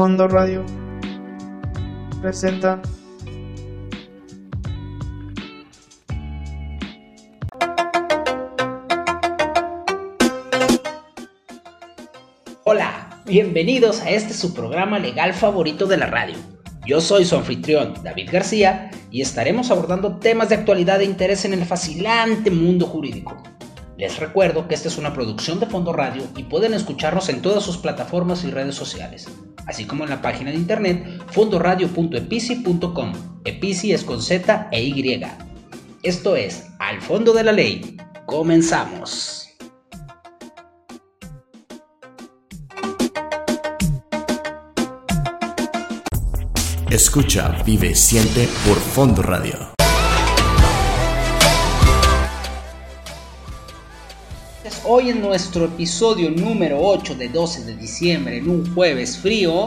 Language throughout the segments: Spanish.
Fondo Radio presenta Hola, bienvenidos a este su programa legal favorito de la radio. Yo soy su anfitrión, David García, y estaremos abordando temas de actualidad de interés en el fascinante mundo jurídico. Les recuerdo que esta es una producción de Fondo Radio y pueden escucharnos en todas sus plataformas y redes sociales, así como en la página de internet fondoradio.epici.com. Epici es con Z e Y. Esto es Al Fondo de la Ley. Comenzamos. Escucha, vive, siente por Fondo Radio. Hoy en nuestro episodio número 8 de 12 de diciembre, en un jueves frío,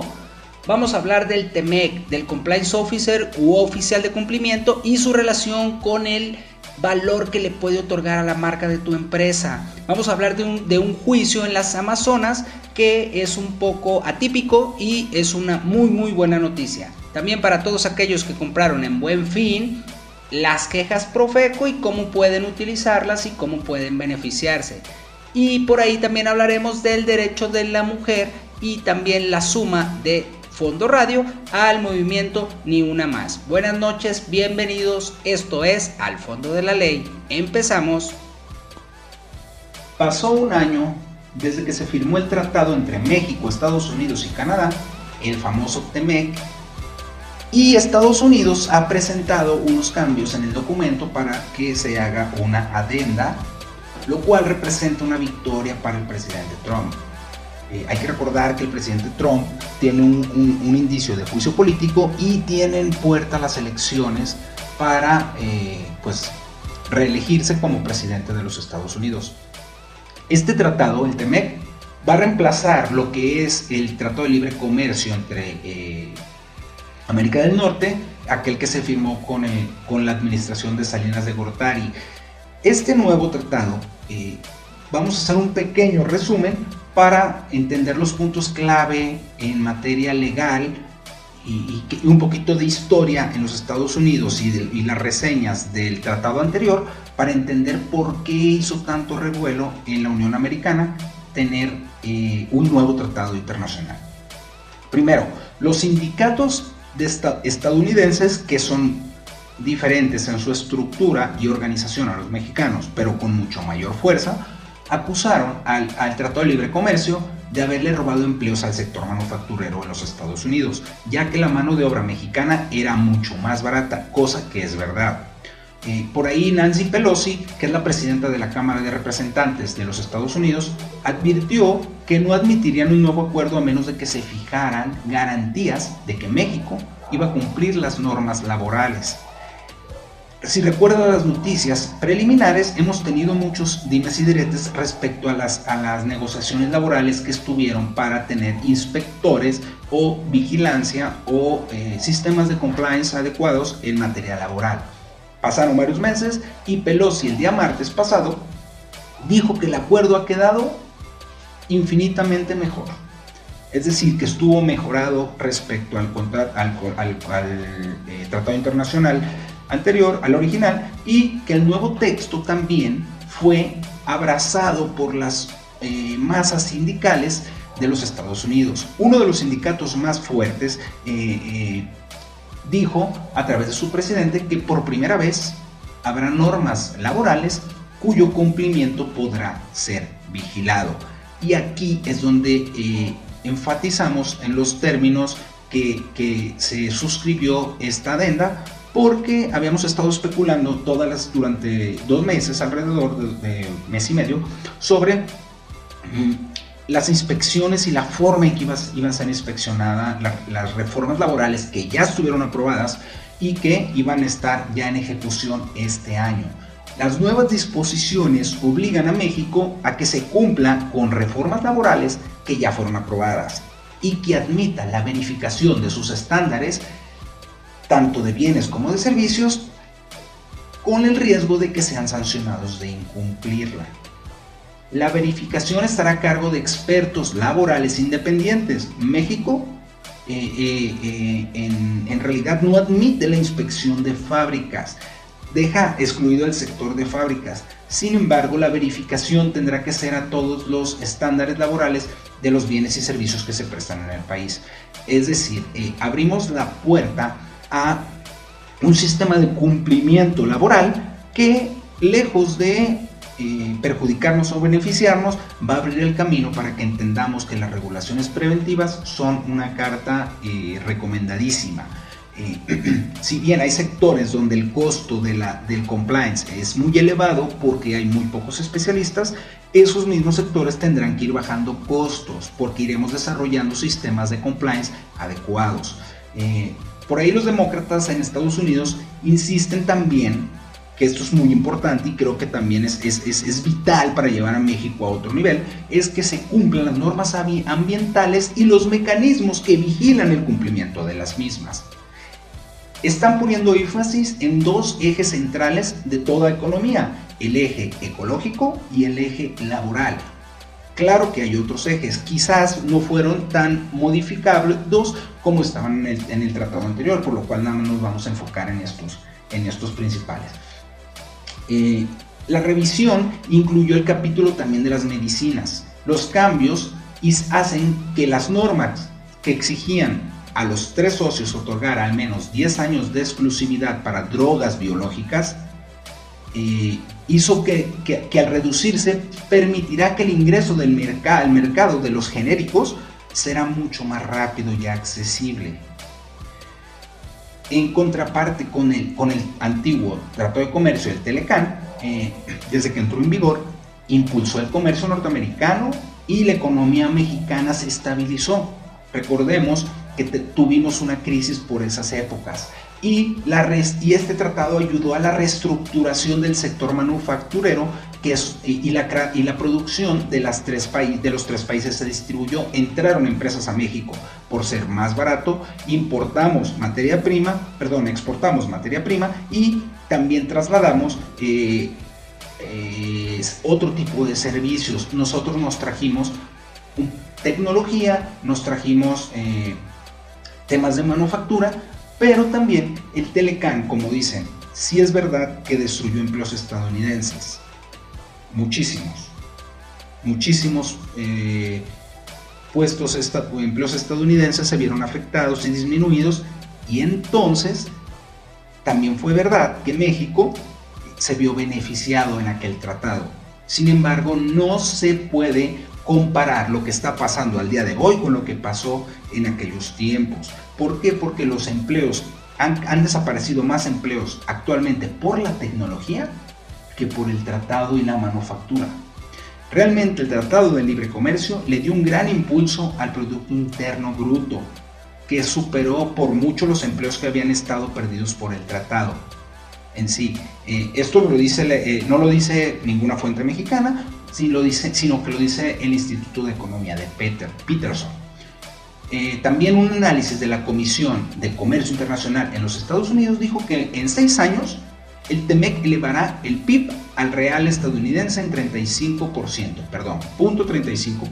vamos a hablar del TEMEC, del Compliance Officer u oficial de cumplimiento y su relación con el valor que le puede otorgar a la marca de tu empresa. Vamos a hablar de un, de un, juicio en las Amazonas que es un poco atípico y es una muy muy buena noticia. También para todos aquellos que compraron en buen fin, las quejas Profeco y cómo pueden utilizarlas y cómo pueden beneficiarse. Y por ahí también hablaremos del derecho de la mujer y también la suma de Fondo Radio al movimiento Ni Una Más. Buenas noches, bienvenidos. Esto es Al Fondo de la Ley. Empezamos. Pasó un año desde que se firmó el tratado entre México, Estados Unidos y Canadá, el famoso TEMEC, y Estados Unidos ha presentado unos cambios en el documento para que se haga una adenda, lo cual representa una victoria para el presidente Trump. Eh, hay que recordar que el presidente Trump tiene un, indicio de juicio político y tienen puerta las elecciones para eh, pues, reelegirse como presidente de los Estados Unidos. Este tratado, el TEMEC, va a reemplazar lo que es el Tratado de Libre Comercio entre eh, América del Norte, aquel que se firmó con, con la administración de Salinas de Gortari. Este nuevo tratado, eh, vamos a hacer un pequeño resumen para entender los puntos clave en materia legal y, un poquito de historia en los Estados Unidos y, las reseñas del tratado anterior para entender por qué hizo tanto revuelo en la Unión Americana tener eh, un nuevo tratado internacional. Primero, los sindicatos de estadounidenses que son diferentes en su estructura y organización a los mexicanos, pero con mucho mayor fuerza, acusaron al, Tratado de Libre Comercio de haberle robado empleos al sector manufacturero en los Estados Unidos, ya que la mano de obra mexicana era mucho más barata, cosa que es verdad. Eh, por ahí Nancy Pelosi, que es la presidenta de la Cámara de Representantes de los Estados Unidos, advirtió que no admitirían un nuevo acuerdo a menos de que se fijaran garantías de que México iba a cumplir las normas laborales. Si recuerdan las noticias preliminares, hemos tenido muchos dimes y diretes respecto a las, a las negociaciones laborales que estuvieron para tener inspectores o vigilancia o eh, sistemas de compliance adecuados en materia laboral. Pasaron varios meses y Pelosi el día martes pasado dijo que el acuerdo ha quedado infinitamente mejor. Es decir, que estuvo mejorado respecto al, al, eh, tratado internacional anterior, al original, y que el nuevo texto también fue abrazado por las eh, masas sindicales de los Estados Unidos. Uno de los sindicatos más fuertes eh, dijo a través de su presidente que por primera vez habrá normas laborales cuyo cumplimiento podrá ser vigilado. Y aquí es donde eh, enfatizamos en los términos que, que, se suscribió esta adenda porque habíamos estado especulando todas las, durante dos meses, alrededor de, mes y medio, sobre mm, las inspecciones y la forma en que iban a ser inspeccionadas las reformas laborales que ya estuvieron aprobadas y que iban a estar ya en ejecución este año. Las nuevas disposiciones obligan a México a que se cumpla con reformas laborales que ya fueron aprobadas y que admita la verificación de sus estándares, tanto de bienes como de servicios, con el riesgo de que sean sancionados de incumplirla. La verificación estará a cargo de expertos laborales independientes. México en, en realidad no admite la inspección de fábricas, deja excluido el sector de fábricas. Sin embargo, la verificación tendrá que ser a todos los estándares laborales de los bienes y servicios que se prestan en el país. Es decir, eh, abrimos la puerta a un sistema de cumplimiento laboral que, lejos de eh, perjudicarnos o beneficiarnos, va a abrir el camino para que entendamos que las regulaciones preventivas son una carta eh, recomendadísima. si bien hay sectores donde el costo de la, del compliance es muy elevado porque hay muy pocos especialistas, esos mismos sectores tendrán que ir bajando costos porque iremos desarrollando sistemas de compliance adecuados. Eh, por ahí los demócratas en Estados Unidos insisten también que esto es muy importante y creo que también es, es, es, vital para llevar a México a otro nivel, es que se cumplan las normas ambientales y los mecanismos que vigilan el cumplimiento de las mismas. Están poniendo énfasis en dos ejes centrales de toda economía, el eje ecológico y el eje laboral. Claro que hay otros ejes, quizás no fueron tan modificables como estaban en el, tratado anterior, por lo cual nada más nos vamos a enfocar en estos, en estos principales. Eh, la revisión incluyó el capítulo también de las medicinas. Los cambios hacen que las normas que exigían a los tres socios otorgar al menos 10 años de exclusividad para drogas biológicas eh, hizo que, al reducirse permitirá que el ingreso del mercado, al mercado de los genéricos será mucho más rápido y accesible. En contraparte con el, con el antiguo Trato de Comercio, el Telecan, eh, desde que entró en vigor, impulsó el comercio norteamericano y la economía mexicana se estabilizó. Recordemos que tuvimos una crisis por esas épocas y, la y este tratado ayudó a la reestructuración del sector manufacturero que es, y, la, y la producción de, las tres de los tres países se distribuyó. Entraron empresas a México por ser más barato, importamos materia prima, perdón, exportamos materia prima y también trasladamos eh, eh, otro tipo de servicios. Nosotros nos trajimos tecnología, nos trajimos eh, temas de manufactura, pero también el Telecan, como dicen, sí es verdad que destruyó empleos estadounidenses. Muchísimos. Muchísimos eh, puestos empleos estadounidenses se vieron afectados y disminuidos. Y entonces también fue verdad que México se vio beneficiado en aquel tratado. Sin embargo, no se puede comparar lo que está pasando al día de hoy con lo que pasó en aquellos tiempos. ¿Por qué? Porque los empleos, han, desaparecido más empleos actualmente por la tecnología que por el tratado y la manufactura. Realmente el Tratado de Libre Comercio le dio un gran impulso al Producto Interno Bruto, que superó por mucho los empleos que habían estado perdidos por el tratado en sí. Eh, esto eh, no lo dice ninguna fuente mexicana, sino, sino que lo dice el Instituto de Economía de Peter, Peterson. Eh, también un análisis de la Comisión de Comercio Internacional en los Estados Unidos dijo que en seis años el TEMEC elevará el PIB al real estadounidense en 35%, perdón, punto 35%.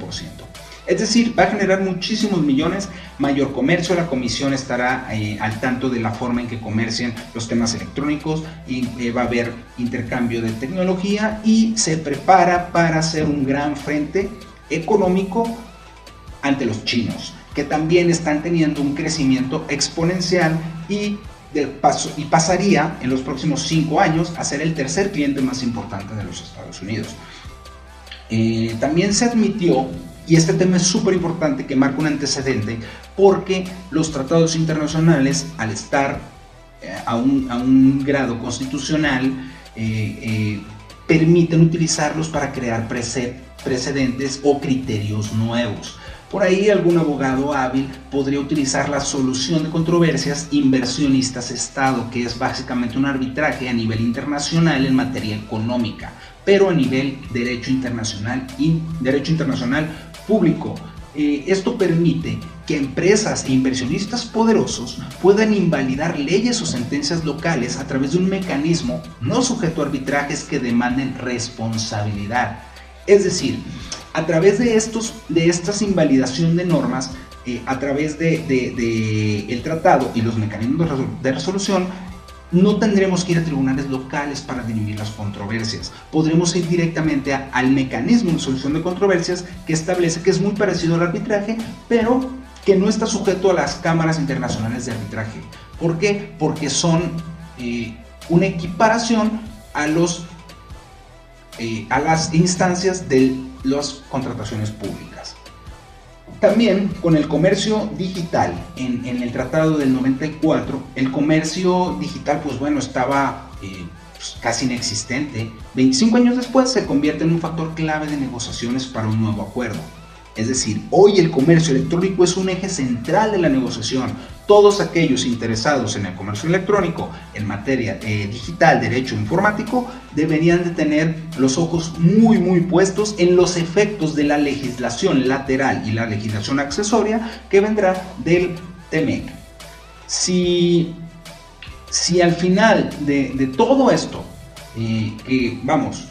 Es decir, va a generar muchísimos millones, mayor comercio, la comisión estará eh, al tanto de la forma en que comercian los temas electrónicos y eh, va a haber intercambio de tecnología y se prepara para hacer un gran frente económico ante los chinos que también están teniendo un crecimiento exponencial y, de paso, y pasaría en los próximos cinco años a ser el tercer cliente más importante de los Estados Unidos. Eh, también se admitió, y este tema es súper importante que marca un antecedente, porque los tratados internacionales, al estar eh, a, un, a, un, grado constitucional, eh, permiten utilizarlos para crear precedentes o criterios nuevos. Por ahí algún abogado hábil podría utilizar la solución de controversias inversionistas-Estado, que es básicamente un arbitraje a nivel internacional en materia económica, pero a nivel derecho internacional y derecho internacional público. Eh, esto permite que empresas e inversionistas poderosos puedan invalidar leyes o sentencias locales a través de un mecanismo no sujeto a arbitrajes que demanden responsabilidad. Es decir, a través de, estos, de estas invalidación de normas, eh, a través del de, tratado y los mecanismos de resolución, no tendremos que ir a tribunales locales para dirimir las controversias. Podremos ir directamente al mecanismo de solución de controversias que establece que es muy parecido al arbitraje, pero que no está sujeto a las cámaras internacionales de arbitraje. ¿Por qué? Porque son eh, una equiparación a, los, eh, a las instancias de las contrataciones públicas. También con el comercio digital, en, el tratado del 94, el comercio digital, pues bueno, estaba eh, pues, casi inexistente. 25 años después se convierte en un factor clave de negociaciones para un nuevo acuerdo. Es decir, hoy el comercio electrónico es un eje central de la negociación. Todos aquellos interesados en el comercio electrónico en materia eh, digital, derecho informático, deberían de tener los ojos muy muy puestos en los efectos de la legislación lateral y la legislación accesoria que vendrá del TEMEC. Si, si al final de, todo esto, eh, que vamos,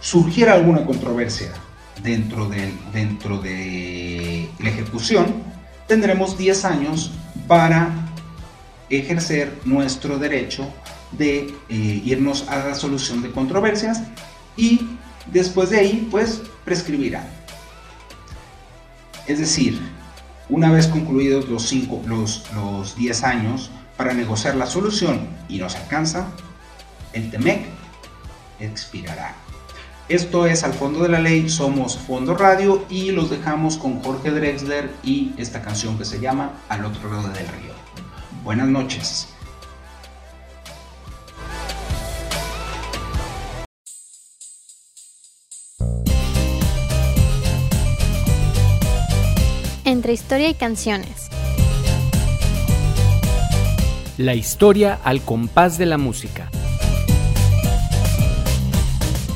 surgiera alguna controversia dentro de, dentro de la ejecución, tendremos 10 años para ejercer nuestro derecho de eh, irnos a la solución de controversias y después de ahí pues prescribirá. Es decir, una vez concluidos los, cinco, los, los 10 años para negociar la solución y nos alcanza, el TEMEC expirará. Esto es Al Fondo de la Ley, somos Fondo Radio y los dejamos con Jorge Drexler y esta canción que se llama Al otro lado del río. Buenas noches. Entre historia y canciones. La historia al compás de la música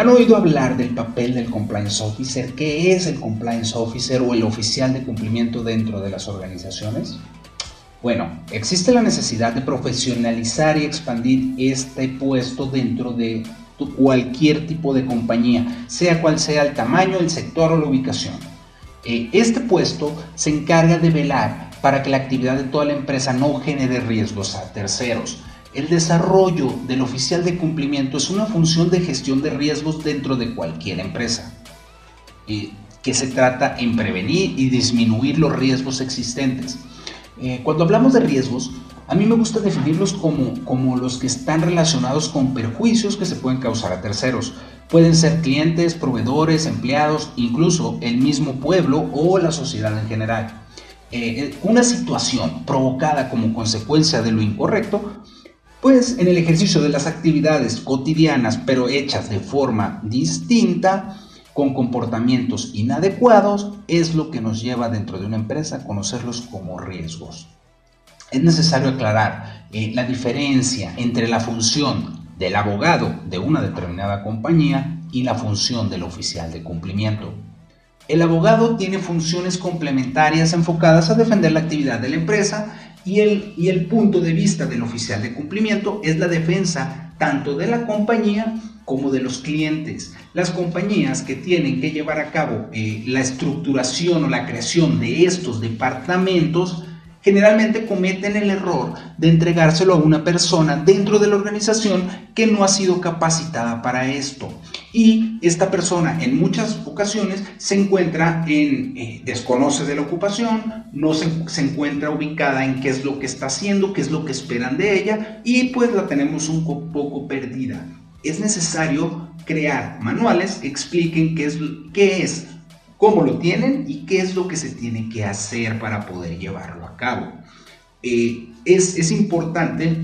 ¿Han oído hablar del papel del compliance officer? ¿Qué es el compliance officer o el oficial de cumplimiento dentro de las organizaciones? Bueno, existe la necesidad de profesionalizar y expandir este puesto dentro de cualquier tipo de compañía, sea cual sea el tamaño, el sector o la ubicación. Eh, este puesto se encarga de velar para que la actividad de toda la empresa no genere riesgos a terceros, el desarrollo del oficial de cumplimiento es una función de gestión de riesgos dentro de cualquier empresa, eh, que se trata en prevenir y disminuir los riesgos existentes. Eh, cuando hablamos de riesgos, a mí me gusta definirlos como, como los que están relacionados con perjuicios que se pueden causar a terceros. Pueden ser clientes, proveedores, empleados, incluso el mismo pueblo o la sociedad en general. Eh, una situación provocada como consecuencia de lo incorrecto pues en el ejercicio de las actividades cotidianas pero hechas de forma distinta, con comportamientos inadecuados, es lo que nos lleva dentro de una empresa a conocerlos como riesgos. Es necesario aclarar eh, la diferencia entre la función del abogado de una determinada compañía y la función del oficial de cumplimiento. El abogado tiene funciones complementarias enfocadas a defender la actividad de la empresa y el, y el punto de vista del oficial de cumplimiento es la defensa tanto de la compañía como de los clientes. Las compañías que tienen que llevar a cabo eh, la estructuración o la creación de estos departamentos generalmente cometen el error de entregárselo a una persona dentro de la organización que no ha sido capacitada para esto. Y esta persona en muchas ocasiones se encuentra en, eh, desconoce de la ocupación, no se, se, encuentra ubicada en qué es lo que está haciendo, qué es lo que esperan de ella y pues la tenemos un poco perdida. Es necesario crear manuales que expliquen qué es, qué es cómo lo tienen y qué es lo que se tiene que hacer para poder llevarlo a cabo. Eh, es, importante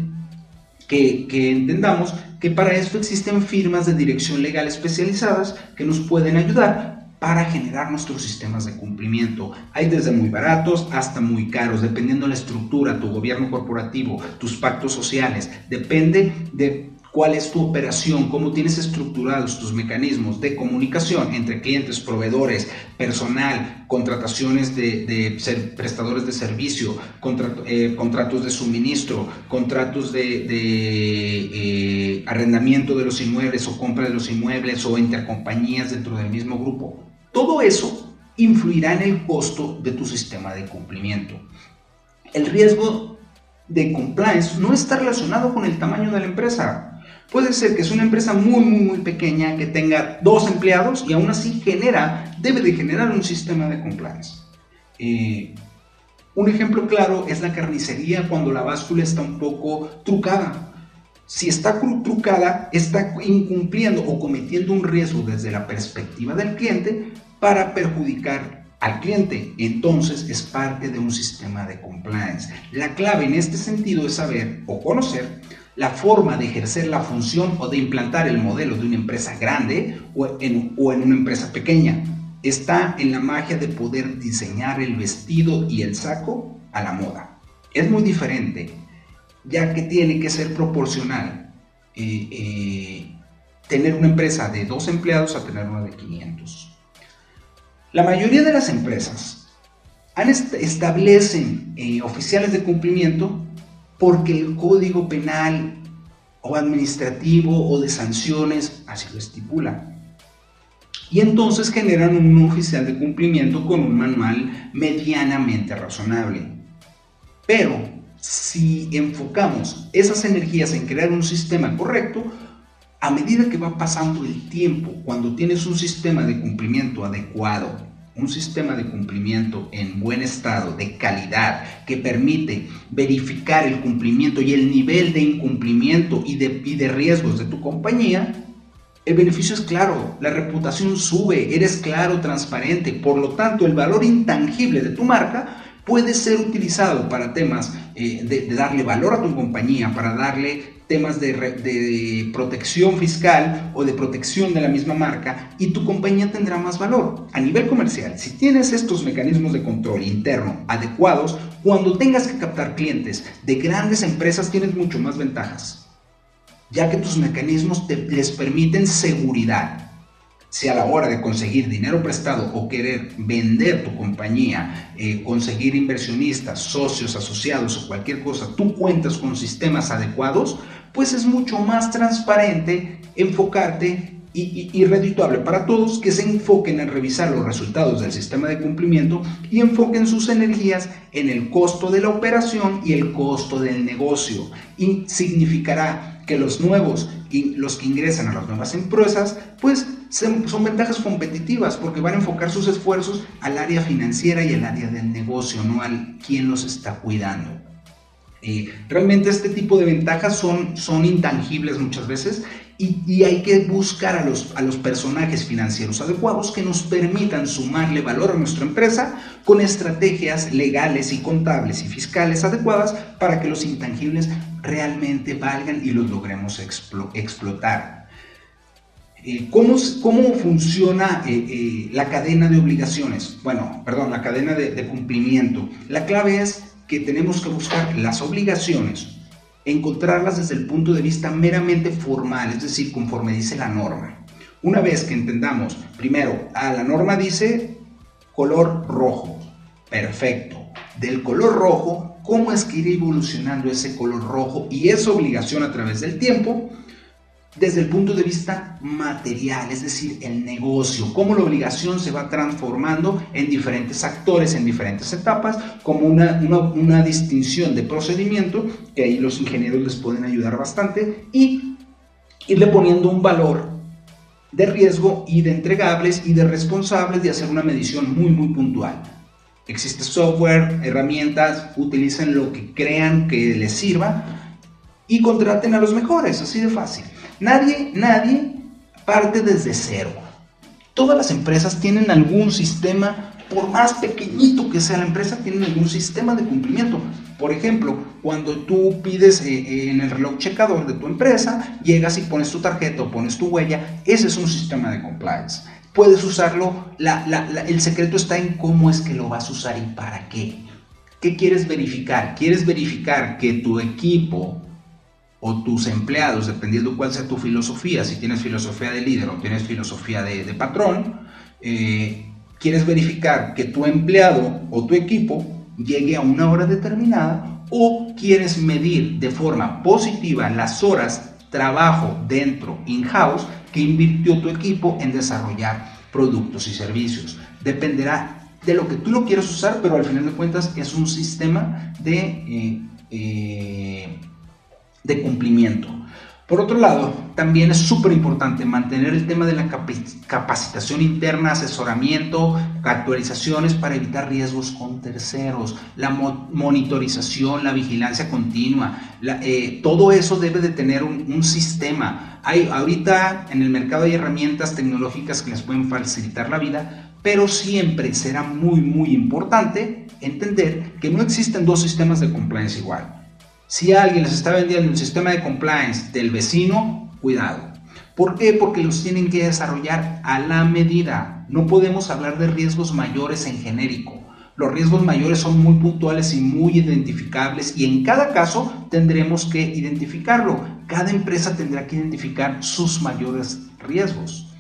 que, que entendamos que para esto existen firmas de dirección legal especializadas que nos pueden ayudar para generar nuestros sistemas de cumplimiento. Hay desde muy baratos hasta muy caros, dependiendo de la estructura, tu gobierno corporativo, tus pactos sociales, depende de cuál es tu operación, cómo tienes estructurados tus mecanismos de comunicación entre clientes, proveedores, personal, contrataciones de, ser prestadores de servicio, eh, contratos de suministro, contratos de, eh, arrendamiento de los inmuebles o compra de los inmuebles o intercompañías dentro del mismo grupo. Todo eso influirá en el costo de tu sistema de cumplimiento. El riesgo de compliance no está relacionado con el tamaño de la empresa. Puede ser que es una empresa muy, muy, muy pequeña que tenga dos empleados y aún así genera, debe de generar un sistema de compliance. Eh, un ejemplo claro es la carnicería cuando la báscula está un poco trucada. Si está trucada, está incumpliendo o cometiendo un riesgo desde la perspectiva del cliente para perjudicar al cliente. Entonces es parte de un sistema de compliance. La clave en este sentido es saber o conocer la forma de ejercer la función o de implantar el modelo de una empresa grande o en, una empresa pequeña. Está en la magia de poder diseñar el vestido y el saco a la moda. Es muy diferente, ya que tiene que ser proporcional eh, eh, tener una empresa de dos empleados a tener una de 500. La mayoría de las empresas establecen eh, oficiales de cumplimiento porque el código penal o administrativo o de sanciones así lo estipula. Y entonces generan un oficial de cumplimiento con un manual medianamente razonable. Pero si enfocamos esas energías en crear un sistema correcto, a medida que va pasando el tiempo, cuando tienes un sistema de cumplimiento adecuado, un sistema de cumplimiento en buen estado, de calidad, que permite verificar el cumplimiento y el nivel de incumplimiento y de, de riesgos de tu compañía, el beneficio es claro, la reputación sube, eres claro, transparente, por lo tanto el valor intangible de tu marca puede ser utilizado para temas eh, de, darle valor a tu compañía, para darle temas de, de, protección fiscal o de protección de la misma marca y tu compañía tendrá más valor. A nivel comercial, si tienes estos mecanismos de control interno adecuados, cuando tengas que captar clientes de grandes empresas tienes mucho más ventajas, ya que tus mecanismos te, les permiten seguridad si a la hora de conseguir dinero prestado o querer vender tu compañía, eh, conseguir inversionistas, socios, asociados o cualquier cosa, tú cuentas con sistemas adecuados, pues es mucho más transparente enfocarte y, y, redituable para todos que se enfoquen en revisar los resultados del sistema de cumplimiento y enfoquen sus energías en el costo de la operación y el costo del negocio. Y significará que los nuevos y los que ingresan a las nuevas empresas, pues son ventajas competitivas porque van a enfocar sus esfuerzos al área financiera y al área del negocio, no al quien los está cuidando. Eh, realmente este tipo de ventajas son, son intangibles muchas veces y, hay que buscar a los, a los personajes financieros adecuados que nos permitan sumarle valor a nuestra empresa con estrategias legales y contables y fiscales adecuadas para que los intangibles realmente valgan y los logremos explotar. Eh, ¿cómo, ¿cómo, funciona eh, eh, la cadena de obligaciones? Bueno, perdón, la cadena de, cumplimiento. La clave es que tenemos que buscar las obligaciones encontrarlas desde el punto de vista meramente formal, es decir, conforme dice la norma. Una vez que entendamos, primero, a la norma dice color rojo, perfecto. Del color rojo, ¿cómo es que irá evolucionando ese color rojo y esa obligación a través del tiempo? Desde el punto de vista material, es decir, el negocio, cómo la obligación se va transformando en diferentes actores, en diferentes etapas, como una, una, distinción de procedimiento, que ahí los ingenieros les pueden ayudar bastante, y irle poniendo un valor de riesgo y de entregables y de responsables de hacer una medición muy, muy puntual. Existe software, herramientas, utilicen lo que crean que les sirva y contraten a los mejores, así de fácil. Nadie, nadie parte desde cero. Todas las empresas tienen algún sistema, por más pequeñito que sea la empresa, tienen algún sistema de cumplimiento. Por ejemplo, cuando tú pides eh, eh, en el reloj checador de tu empresa, llegas y pones tu tarjeta o pones tu huella, ese es un sistema de compliance. Puedes usarlo, el secreto está en cómo es que lo vas a usar y para qué. ¿Qué quieres verificar? ¿Quieres verificar que tu equipo o tus empleados, dependiendo cuál sea tu filosofía, si tienes filosofía de líder o tienes filosofía de, patrón, eh, quieres verificar que tu empleado o tu equipo llegue a una hora determinada o quieres medir de forma positiva las horas trabajo dentro in-house que invirtió tu equipo en desarrollar productos y servicios. Dependerá de lo que tú lo quieras usar, pero al final de cuentas es un sistema de, eh, eh, de cumplimiento. Por otro lado, también es súper importante mantener el tema de la capacitación interna, asesoramiento, actualizaciones para evitar riesgos con terceros, la monitorización, la vigilancia continua, eh, todo eso debe de tener un, un, sistema. Hay, ahorita en el mercado hay herramientas tecnológicas que les pueden facilitar la vida, pero siempre será muy, muy importante entender que no existen dos sistemas de compliance igual. Si alguien les está vendiendo el sistema de compliance del vecino, cuidado. ¿Por qué? Porque los tienen que desarrollar a la medida. No podemos hablar de riesgos mayores en genérico. Los riesgos mayores son muy puntuales y muy identificables y en cada caso tendremos que identificarlo. Cada empresa tendrá que identificar sus mayores riesgos.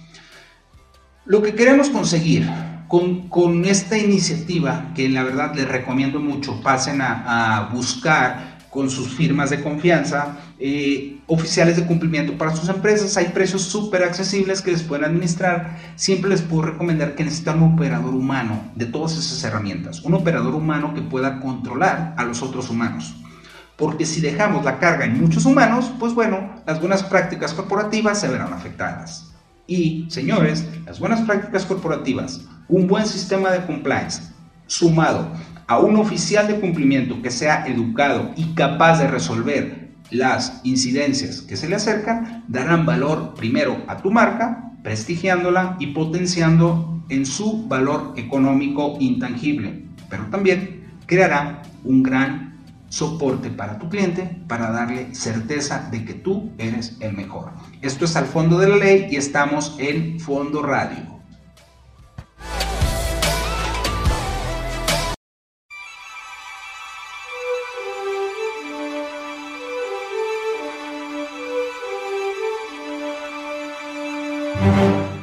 Lo que queremos conseguir con, esta iniciativa, que la verdad les recomiendo mucho, pasen a buscar con sus firmas de confianza, eh, oficiales de cumplimiento para sus empresas. Hay precios súper accesibles que les pueden administrar. Siempre les puedo recomendar que necesitan un operador humano de todas esas herramientas. Un operador humano que pueda controlar a los otros humanos. Porque si dejamos la carga en muchos humanos, pues bueno, las buenas prácticas corporativas se verán afectadas. Y, señores, las buenas prácticas corporativas, un buen sistema de compliance, sumado a un oficial de cumplimiento que sea educado y capaz de resolver las incidencias que se le acercan, darán valor primero a tu marca, prestigiándola y potenciando en su valor económico intangible, pero también creará un gran soporte para tu cliente para darle certeza de que tú eres el mejor. Esto es al fondo de la ley y estamos en Fondo Radio.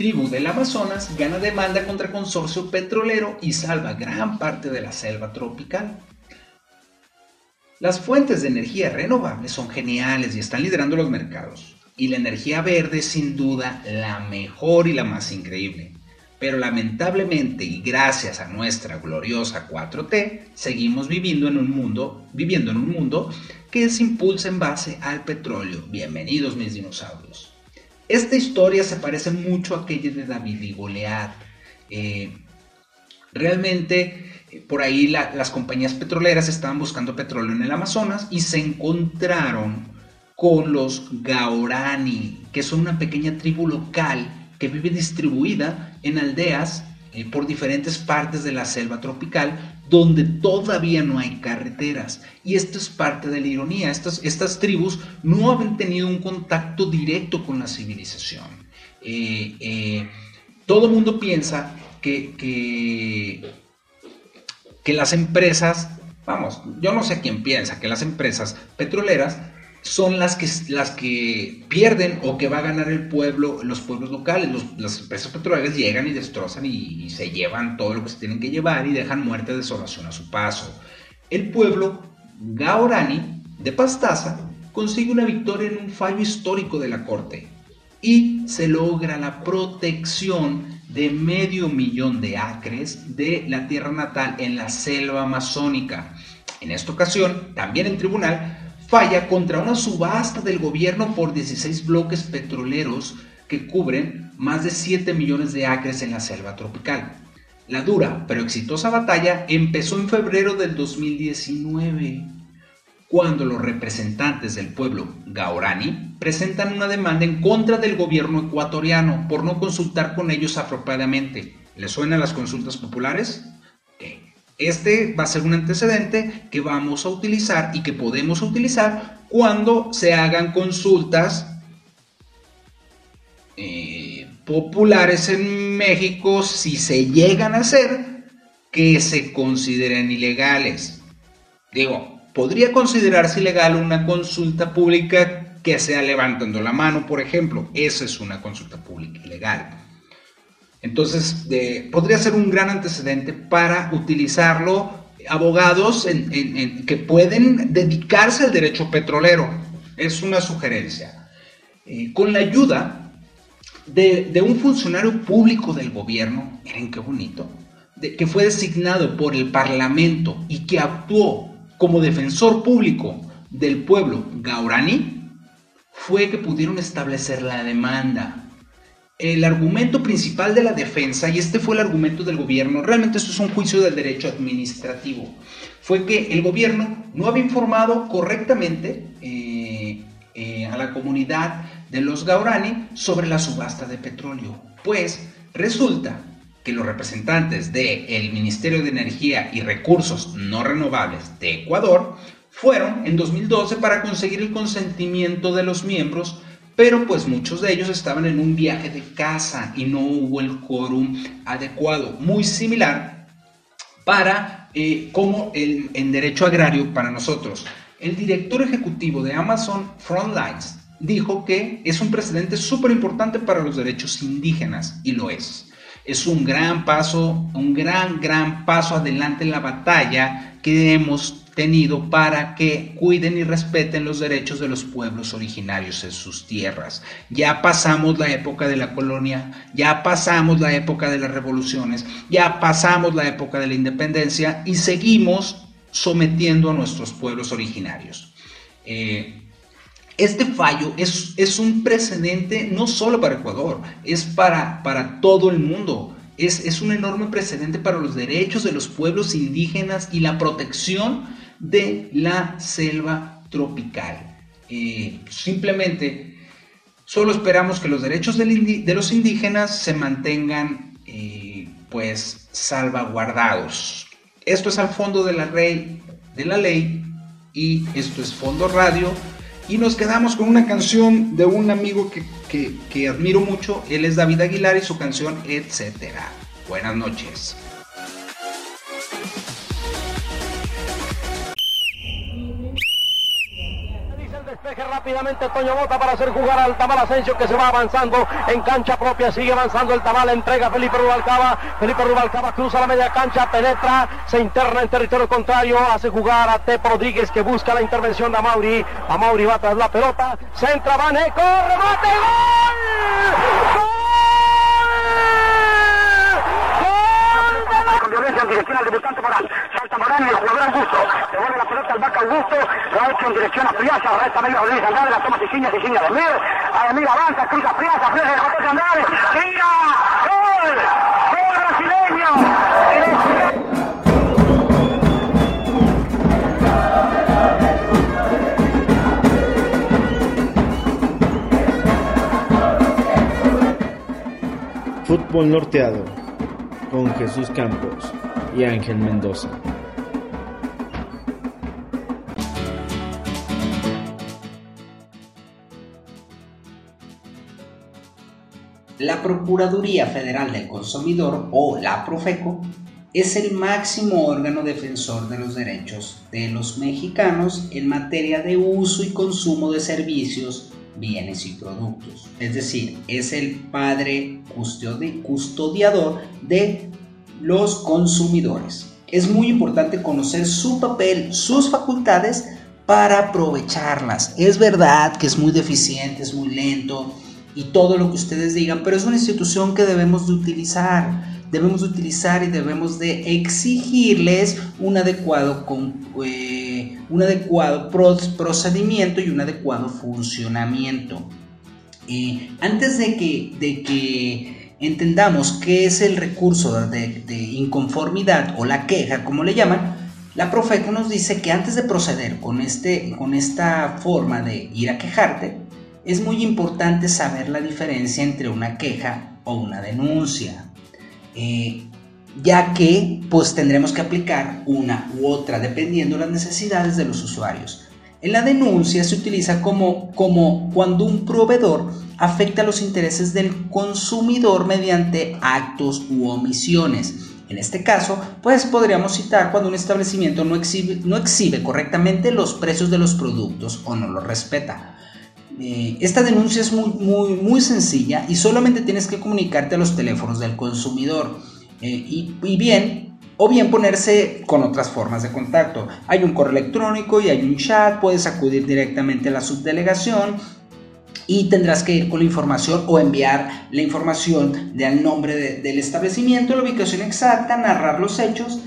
Tribu del Amazonas gana demanda contra consorcio petrolero y salva gran parte de la selva tropical. Las fuentes de energía renovables son geniales y están liderando los mercados. Y la energía verde es sin duda la mejor y la más increíble. Pero lamentablemente y gracias a nuestra gloriosa 4T, seguimos viviendo en un mundo, viviendo en un mundo que se impulsa en base al petróleo. Bienvenidos mis dinosaurios. Esta historia se parece mucho a aquella de David y Goliat. Eh, realmente, eh, por ahí las compañías petroleras estaban buscando petróleo en el Amazonas y se encontraron con los Gaorani, que son una pequeña tribu local que vive distribuida en aldeas eh, por diferentes partes de la selva tropical donde todavía no hay carreteras. Y esto es parte de la ironía. Estas, estas tribus no habían tenido un contacto directo con la civilización. Eh, eh, todo el mundo piensa que, que, que las empresas, vamos, yo no sé quién piensa que las empresas petroleras son las que, las que pierden o que va a ganar el pueblo, los pueblos locales. las empresas petroleras llegan y destrozan y, se llevan todo lo que se tienen que llevar y dejan muerte de desolación a su paso. El pueblo Gaorani de Pastaza consigue una victoria en un fallo histórico de la corte. y se logra la protección de medio millón de acres de la tierra natal en la selva amazónica. En esta ocasión, también el tribunal falla contra una subasta del gobierno por 16 bloques petroleros que cubren más de 7 millones de acres en la selva tropical. La dura pero exitosa batalla empezó en febrero del 2019, cuando los representantes del pueblo Gaorani presentan una demanda en contra del gobierno ecuatoriano por no consultar con ellos apropiadamente. ¿Les suenan las consultas populares? Este va a ser un antecedente que vamos a utilizar y que podemos utilizar cuando se hagan consultas eh, populares en México, si se llegan a hacer, que se consideren ilegales. Digo, podría considerarse ilegal una consulta pública que sea levantando la mano, por ejemplo. Esa es una consulta pública ilegal. Entonces, podría ser un gran antecedente para utilizarlo abogados que pueden dedicarse al derecho petrolero. Es una sugerencia. Eh, con la ayuda de, un funcionario público del gobierno, miren qué bonito, que fue designado por el Parlamento y que actuó como defensor público del pueblo gaurani, fue que pudieron establecer la demanda el argumento principal de la defensa, y este fue el argumento del gobierno, realmente esto es un juicio del derecho administrativo, fue que el gobierno no había informado correctamente eh, eh, a la comunidad de los Gaurani sobre la subasta de petróleo. Pues resulta que los representantes del Ministerio de Energía y Recursos No Renovables de Ecuador fueron en 2012 para conseguir el consentimiento de los miembros pero pues muchos de ellos estaban en un viaje de casa y no hubo el quórum adecuado, muy similar para eh, como el, en derecho agrario para nosotros. El director ejecutivo de Amazon Frontlines dijo que es un precedente súper importante para los derechos indígenas y lo es. Es un gran paso, un gran, gran paso adelante en la batalla que hemos tenido para que cuiden y respeten los derechos de los pueblos originarios en sus tierras. Ya pasamos la época de la colonia, ya pasamos la época de las revoluciones, ya pasamos la época de la independencia y seguimos sometiendo a nuestros pueblos originarios. Eh, este fallo es, es, un precedente no solo para Ecuador, es para, para todo el mundo. Es, es, un enorme precedente para los derechos de los pueblos indígenas y la protección de la selva tropical. Eh, simplemente solo esperamos que los derechos de los indígenas se mantengan eh, pues salvaguardados. Esto es al fondo de la, de la ley y esto es Fondo Radio. Y nos quedamos con una canción de un amigo que, que admiro mucho. Él es David Aguilar y su canción Etcétera. Buenas noches. Rápidamente Toño Bota para hacer jugar al Tamal Asensio que se va avanzando en cancha propia, sigue avanzando el Tamal, entrega Felipe Rubalcaba, Felipe Rubalcaba cruza la media cancha, penetra, se interna en territorio contrario, hace jugar a Tepo Rodríguez que busca la intervención de Amauri, Amauri va tras la pelota, centra, Vaneco, remate, gol, gol. violencia en dirección al debutante Morán. Morán el jugador Augusto. Devuelve la pelota al Vaca Augusto. Ha hecho en dirección a Friasa. Resta medio Rodríguez Andrade. La toma Siciña, Siciña de Emir. A avanza, cruza Friasa. Friasa de José Andrade. ¡Tira! ¡Gol! ¡Gol brasileño! Fútbol norteado con Jesús Campos y Ángel Mendoza. La Procuraduría Federal del Consumidor, o la Profeco, es el máximo órgano defensor de los derechos de los mexicanos en materia de uso y consumo de servicios, bienes y productos. Es decir, es el padre custodiador de los consumidores. Es muy importante conocer su papel, sus facultades para aprovecharlas. Es verdad que es muy deficiente, es muy lento, y todo lo que ustedes digan, pero es una institución que debemos de utilizar debemos de utilizar y debemos de exigirles un adecuado, con, eh, un adecuado procedimiento y un adecuado funcionamiento. Eh, antes de que, de que entendamos qué es el recurso de, inconformidad o la queja, como le llaman, la Profeco nos dice que antes de proceder con, este, con esta forma de ir a quejarte, es muy importante saber la diferencia entre una queja o una denuncia. Eh, ya que pues tendremos que aplicar una u otra dependiendo de las necesidades de los usuarios. En la denuncia se utiliza como, como cuando un proveedor afecta los intereses del consumidor mediante actos u omisiones. En este caso, pues podríamos citar cuando un establecimiento no exhibe, no exhibe correctamente los precios de los productos o no los respeta. Eh, esta denuncia es muy, muy, sencilla y solamente tienes que comunicarte a los teléfonos del consumidor. Eh, y, y, bien, o bien ponerse con otras formas de contacto. Hay un correo electrónico y hay un chat, puedes acudir directamente a la subdelegación y tendrás que ir con la información o enviar la información del nombre del establecimiento, la ubicación exacta, narrar los hechos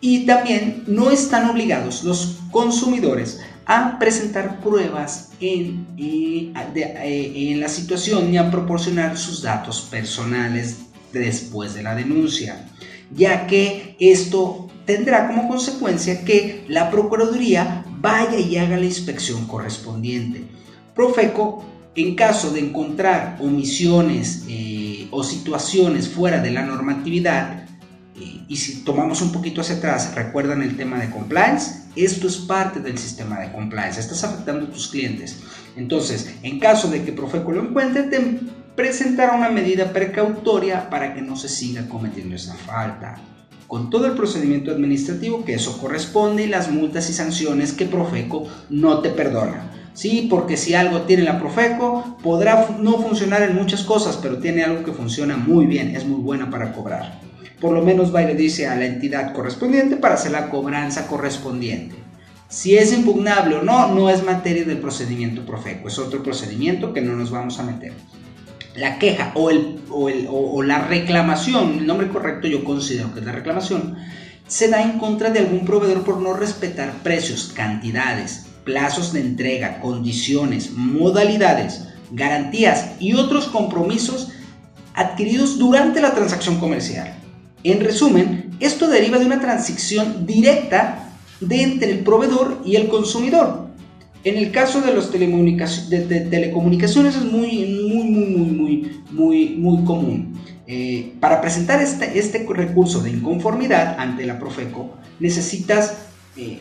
y también no están obligados los consumidores a presentar pruebas en, eh, eh, en la situación y a proporcionar sus datos personales después de la denuncia, ya que esto tendrá como consecuencia que la Procuraduría vaya y haga la inspección correspondiente. Profeco, en caso de encontrar omisiones eh, o situaciones fuera de la normatividad, y si tomamos un poquito hacia atrás, recuerdan el tema de compliance, esto es parte del sistema de compliance, estás afectando a tus clientes. Entonces, en caso de que Profeco lo encuentre, te presentará una medida precautoria para que no se siga cometiendo esa falta. Con todo el procedimiento administrativo que eso corresponde y las multas y sanciones que Profeco no te perdona. Sí, porque si algo tiene la Profeco, podrá no funcionar en muchas cosas, pero tiene algo que funciona muy bien, es muy buena para cobrar por lo menos va y le dice a la entidad correspondiente para hacer la cobranza correspondiente. Si es impugnable o no, no es materia del procedimiento Profeco, es otro procedimiento que no nos vamos a meter. La queja o, el, o, la reclamación, el nombre correcto yo considero que es la reclamación, se da en contra de algún proveedor por no respetar precios, cantidades, plazos de entrega, condiciones, modalidades, garantías y otros compromisos adquiridos durante la transacción comercial. En resumen, esto deriva de una transición directa entre el proveedor y el consumidor. En el caso de las telecomunicaciones es muy, muy, muy, muy, muy, muy, común. Eh, para presentar este, este, recurso de inconformidad ante la Profeco, necesitas, eh,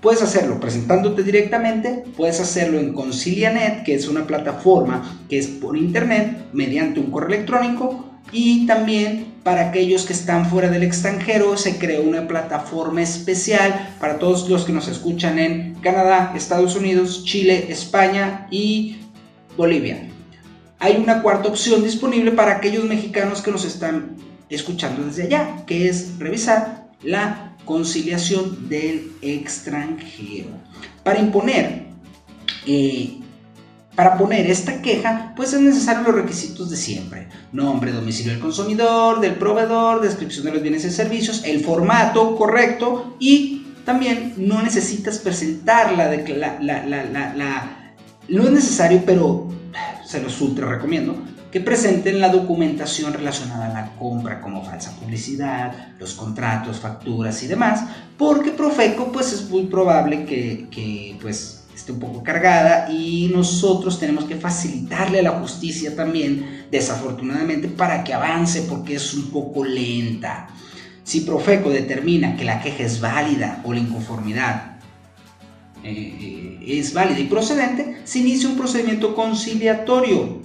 puedes hacerlo presentándote directamente, puedes hacerlo en Concilianet, que es una plataforma que es por internet, mediante un correo electrónico, y también para aquellos que están fuera del extranjero se creó una plataforma especial para todos los que nos escuchan en Canadá, Estados Unidos, Chile, España y Bolivia. Hay una cuarta opción disponible para aquellos mexicanos que nos están escuchando desde allá, que es revisar la conciliación del extranjero. Para imponer eh, para poner esta queja, pues es necesario los requisitos de siempre. Nombre, domicilio del consumidor, del proveedor, descripción de los bienes y servicios, el formato correcto y también no necesitas presentar la, la, no es necesario, pero se los ultra recomiendo, que presenten la documentación relacionada a la compra como falsa publicidad, los contratos, facturas y demás, porque Profeco pues es muy probable que, que pues esté un poco cargada y nosotros tenemos que facilitarle a la justicia también, desafortunadamente, para que avance porque es un poco lenta. Si Profeco determina que la queja es válida o la inconformidad eh, es válida y procedente, se inicia un procedimiento conciliatorio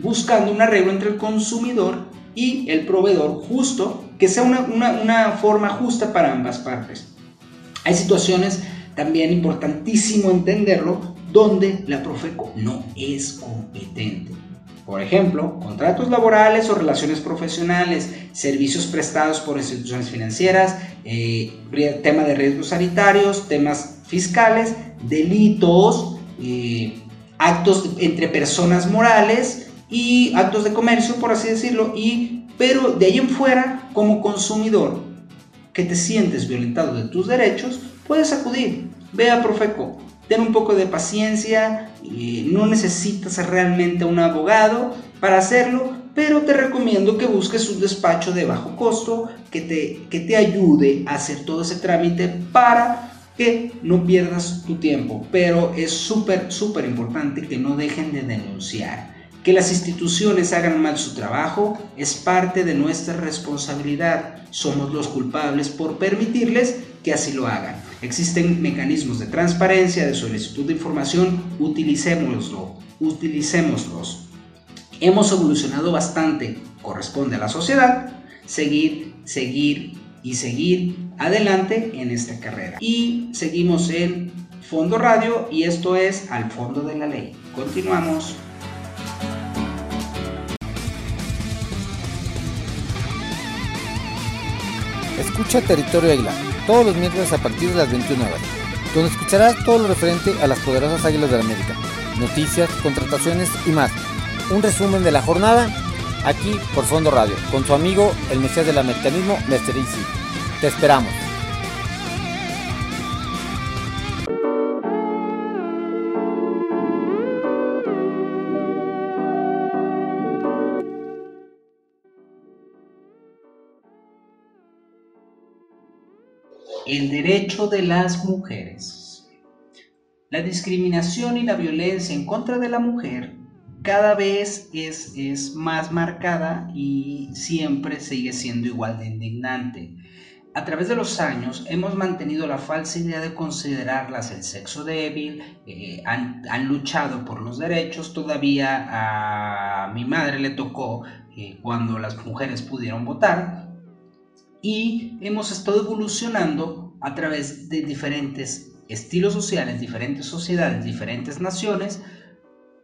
buscando un arreglo entre el consumidor y el proveedor justo, que sea una, una forma justa para ambas partes. Hay situaciones también importantísimo entenderlo, donde la Profeco no es competente. Por ejemplo, contratos laborales o relaciones profesionales, servicios prestados por instituciones financieras, eh, tema de riesgos sanitarios, temas fiscales, delitos, eh, actos entre personas morales y actos de comercio, por así decirlo, y, pero de ahí en fuera, como consumidor, que te sientes violentado de tus derechos, puedes acudir. Ve a Profeco, ten un poco de paciencia, no necesitas realmente un abogado para hacerlo, pero te recomiendo que busques un despacho de bajo costo que te, que te ayude a hacer todo ese trámite para que no pierdas tu tiempo. Pero es súper, súper importante que no dejen de denunciar. Que las instituciones hagan mal su trabajo es parte de nuestra responsabilidad. Somos los culpables por permitirles que así lo hagan. Existen mecanismos de transparencia, de solicitud de información, utilicémoslo, utilicémoslos. Hemos evolucionado bastante, corresponde a la sociedad, seguir, seguir y seguir adelante en esta carrera. Y seguimos en Fondo Radio y esto es Al Fondo de la Ley. Continuamos. Escucha Territorio Águila todos los miércoles a partir de las 21 horas, donde escucharás todo lo referente a las poderosas Águilas de la América, noticias, contrataciones y más un resumen de la jornada aquí por Fondo Radio, con su amigo el Mesías del Americanismo, Mr. Easy. Te esperamos. El derecho de las mujeres. La discriminación y la violencia en contra de la mujer cada vez es, es más marcada y siempre sigue siendo igual de indignante. A través de los años hemos mantenido la falsa idea de considerarlas el sexo débil, eh, han, luchado por los derechos, todavía a mi madre le tocó eh, cuando las mujeres pudieron votar y hemos estado evolucionando a través de diferentes estilos sociales, diferentes sociedades, diferentes naciones,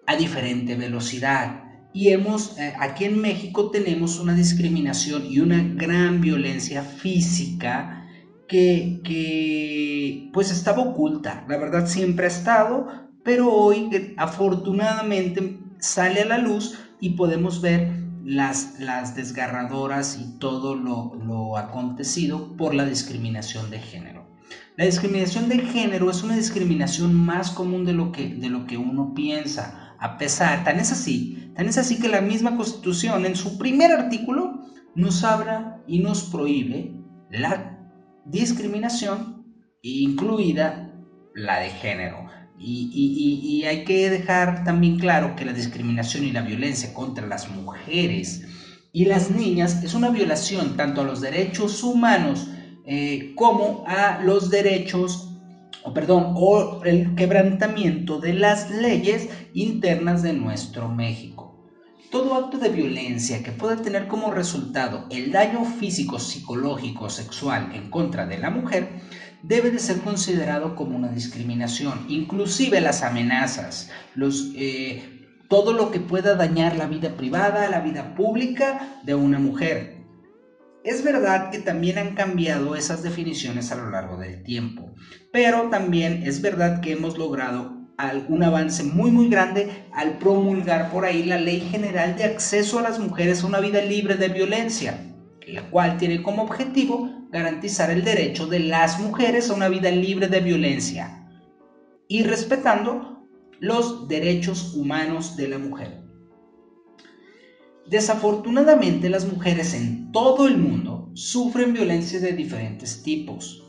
a diferente velocidad. Y hemos, eh, aquí en México tenemos una discriminación y una gran violencia física que, que pues estaba oculta. La verdad siempre ha estado, pero hoy eh, afortunadamente sale a la luz y podemos ver las, desgarradoras y todo lo, lo acontecido por la discriminación de género. La discriminación de género es una discriminación más común de lo que, de lo que uno piensa a pesar, tan es así, tan es así que la misma Constitución en su primer artículo nos habla y nos prohíbe la discriminación, incluida la de género. Y, hay que dejar también claro que la discriminación y la violencia contra las mujeres y las niñas es una violación tanto a los derechos humanos eh, como a los derechos o perdón, o el quebrantamiento de las leyes internas de nuestro México. Todo acto de violencia que pueda tener como resultado el daño físico, psicológico sexual en contra de la mujer debe de ser considerado como una discriminación, inclusive las amenazas, eh, todo lo que pueda dañar la vida privada, la vida pública de una mujer. Es verdad que también han cambiado esas definiciones a lo largo del tiempo, pero también es verdad que hemos logrado un avance muy muy grande al promulgar por ahí la Ley General de Acceso a las Mujeres a una vida libre de violencia, la cual tiene como objetivo garantizar el derecho de las mujeres a una vida libre de violencia y respetando los derechos humanos de la mujer. Desafortunadamente las mujeres en todo el mundo sufren violencia de diferentes tipos.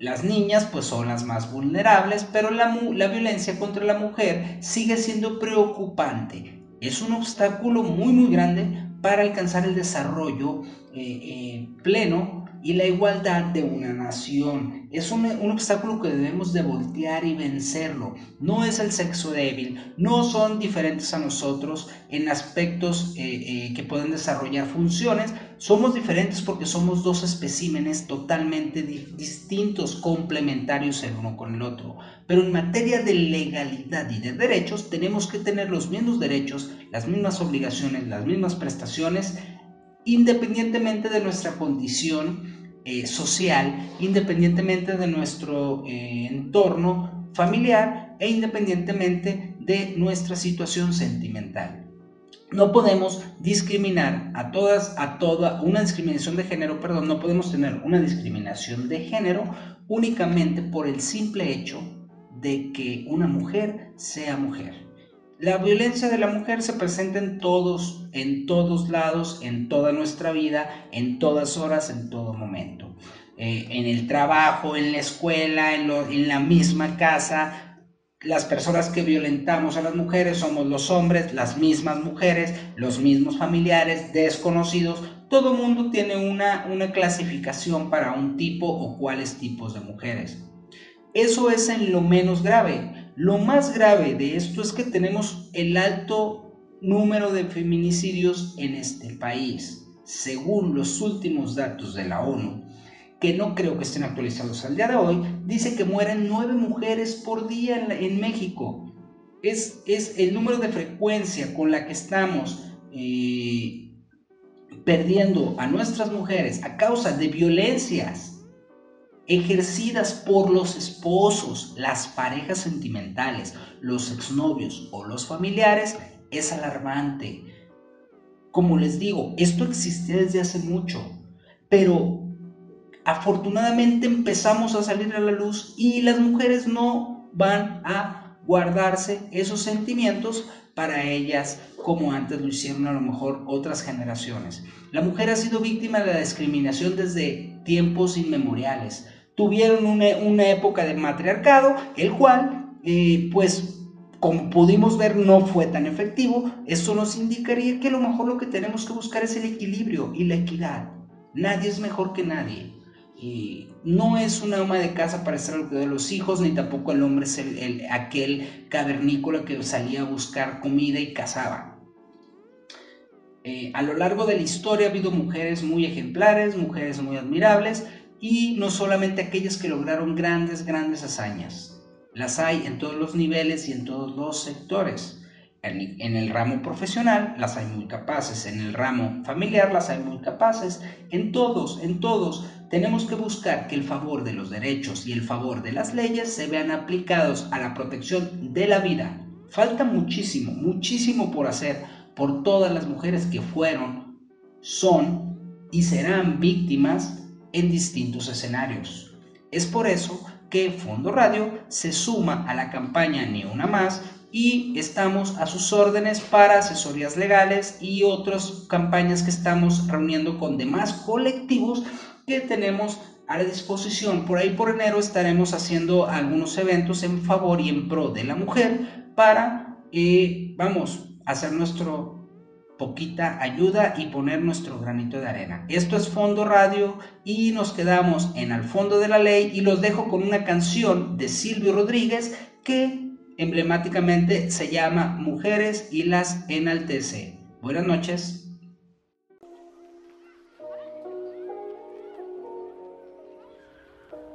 Las niñas pues son las más vulnerables, pero la, la violencia contra la mujer sigue siendo preocupante. Es un obstáculo muy muy grande para alcanzar el desarrollo eh, eh, pleno y la igualdad de una nación. Es un, obstáculo que debemos de voltear y vencerlo. No es el sexo débil, no son diferentes a nosotros en aspectos eh, que pueden desarrollar funciones. Somos diferentes porque somos dos especímenes totalmente distintos, complementarios el uno con el otro. Pero en materia de legalidad y de derechos tenemos que tener los mismos derechos, las mismas obligaciones, las mismas prestaciones independientemente de nuestra condición eh, social, independientemente de nuestro eh, entorno familiar e independientemente de nuestra situación sentimental. no podemos discriminar a todas, a toda, una discriminación de género, perdón, no podemos tener una discriminación de género únicamente por el simple hecho de que una mujer sea mujer. La violencia de la mujer se presenta en todos, en todos lados, en toda nuestra vida, en todas horas, en todo momento. Eh, en el trabajo, en la escuela, en, en la misma casa, las personas que violentamos a las mujeres somos los hombres, las mismas mujeres, los mismos familiares, desconocidos. Todo mundo tiene una, una clasificación para un tipo o cuáles tipos de mujeres. Eso es en lo menos grave. Lo más grave de esto es que tenemos el alto número de feminicidios en este país. Según los últimos datos de la ONU, que no creo que estén actualizados al día de hoy, dice que mueren nueve mujeres por día en, México. Es, es, el número de frecuencia con la que estamos eh, perdiendo a nuestras mujeres a causa de violencias ejercidas por los esposos, las parejas sentimentales, los exnovios o los familiares es alarmante. Como les digo, esto existe desde hace mucho, pero afortunadamente empezamos a salir a la luz y las mujeres no van a guardarse esos sentimientos para ellas como antes lo hicieron a lo mejor otras generaciones. La mujer ha sido víctima de la discriminación desde tiempos inmemoriales. Tuvieron una, época de matriarcado, el cual, eh, pues, como pudimos ver, no fue tan efectivo. Eso nos indicaría que a lo mejor lo que tenemos que buscar es el equilibrio y la equidad. Nadie es mejor que nadie no es una ama de casa para estar al cuidado de los hijos, ni tampoco el hombre es el, aquel cavernícola que salía a buscar comida y cazaba. Eh, a lo largo de la historia ha habido mujeres muy ejemplares, mujeres muy admirables, y no solamente aquellas que lograron grandes, grandes hazañas. Las hay en todos los niveles y en todos los sectores. En, el ramo profesional las hay muy capaces, en el ramo familiar las hay muy capaces, en todos, en todos tenemos que buscar que el favor de los derechos y el favor de las leyes se vean aplicados a la protección de la vida. Falta muchísimo, muchísimo por hacer por todas las mujeres que fueron, son y serán víctimas en distintos escenarios. Es por eso que Fondo Radio se suma a la campaña Ni una más y estamos a sus órdenes para asesorías legales y otras campañas que estamos reuniendo con demás colectivos que tenemos a la disposición. Por ahí por enero estaremos haciendo algunos eventos en favor y en pro de la mujer para, eh, vamos, hacer nuestro poquita ayuda y poner nuestro granito de arena. Esto es Fondo Radio y nos quedamos en Al Fondo de la Ley y los dejo con una canción de Silvio Rodríguez que emblemáticamente se llama Mujeres y las enaltece. Buenas noches.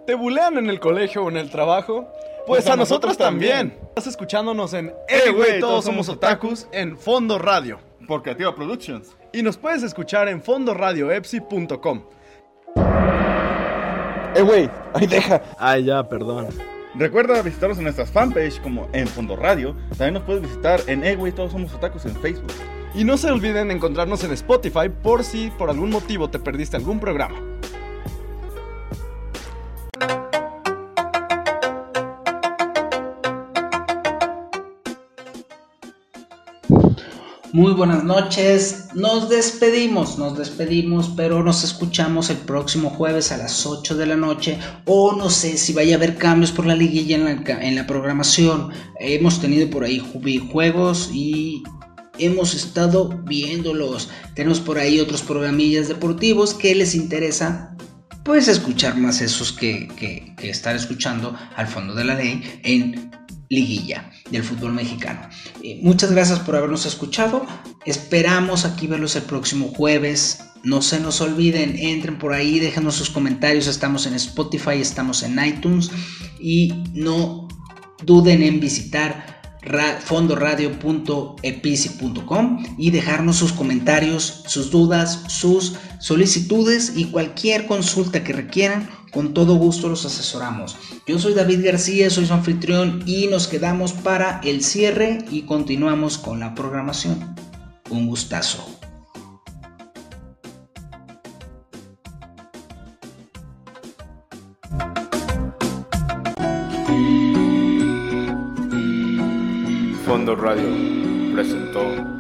¿Te bulean en el colegio o en el trabajo? Pues, a, nosotros, también. Estás escuchándonos en Eh, güey, todos somos otakus en Fondo Radio. Por Creativa Productions. Y nos puedes escuchar en fondoradioepsi.com. Eh, güey, ahí deja. Ay, ya, perdón. Recuerda visitarnos en nuestras fanpage como en Fondo Radio. También nos puedes visitar en Egway Todos Somos Otakus en Facebook. Y no se olviden encontrarnos en Spotify por si por algún motivo te perdiste algún programa. Muy buenas noches, nos despedimos, nos despedimos, pero nos escuchamos el próximo jueves a las 8 de la noche o no sé si vaya a haber cambios por la liguilla en la, en la programación. Hemos tenido por ahí juegos y hemos estado viéndolos. Tenemos por ahí otros programillas deportivos que les interesa pues escuchar más esos que, que, que estar escuchando al fondo de la ley en liguilla del fútbol mexicano. Eh, muchas gracias por habernos escuchado. Esperamos aquí verlos el próximo jueves. No se nos olviden, entren por ahí, déjenos sus comentarios. Estamos en Spotify, estamos en iTunes y no duden en visitar fondoradio.epici.com y dejarnos sus comentarios, sus dudas, sus solicitudes y cualquier consulta que requieran con todo gusto los asesoramos. Yo soy David García, soy su anfitrión y nos quedamos para el cierre y continuamos con la programación. Un gustazo. Radio presentó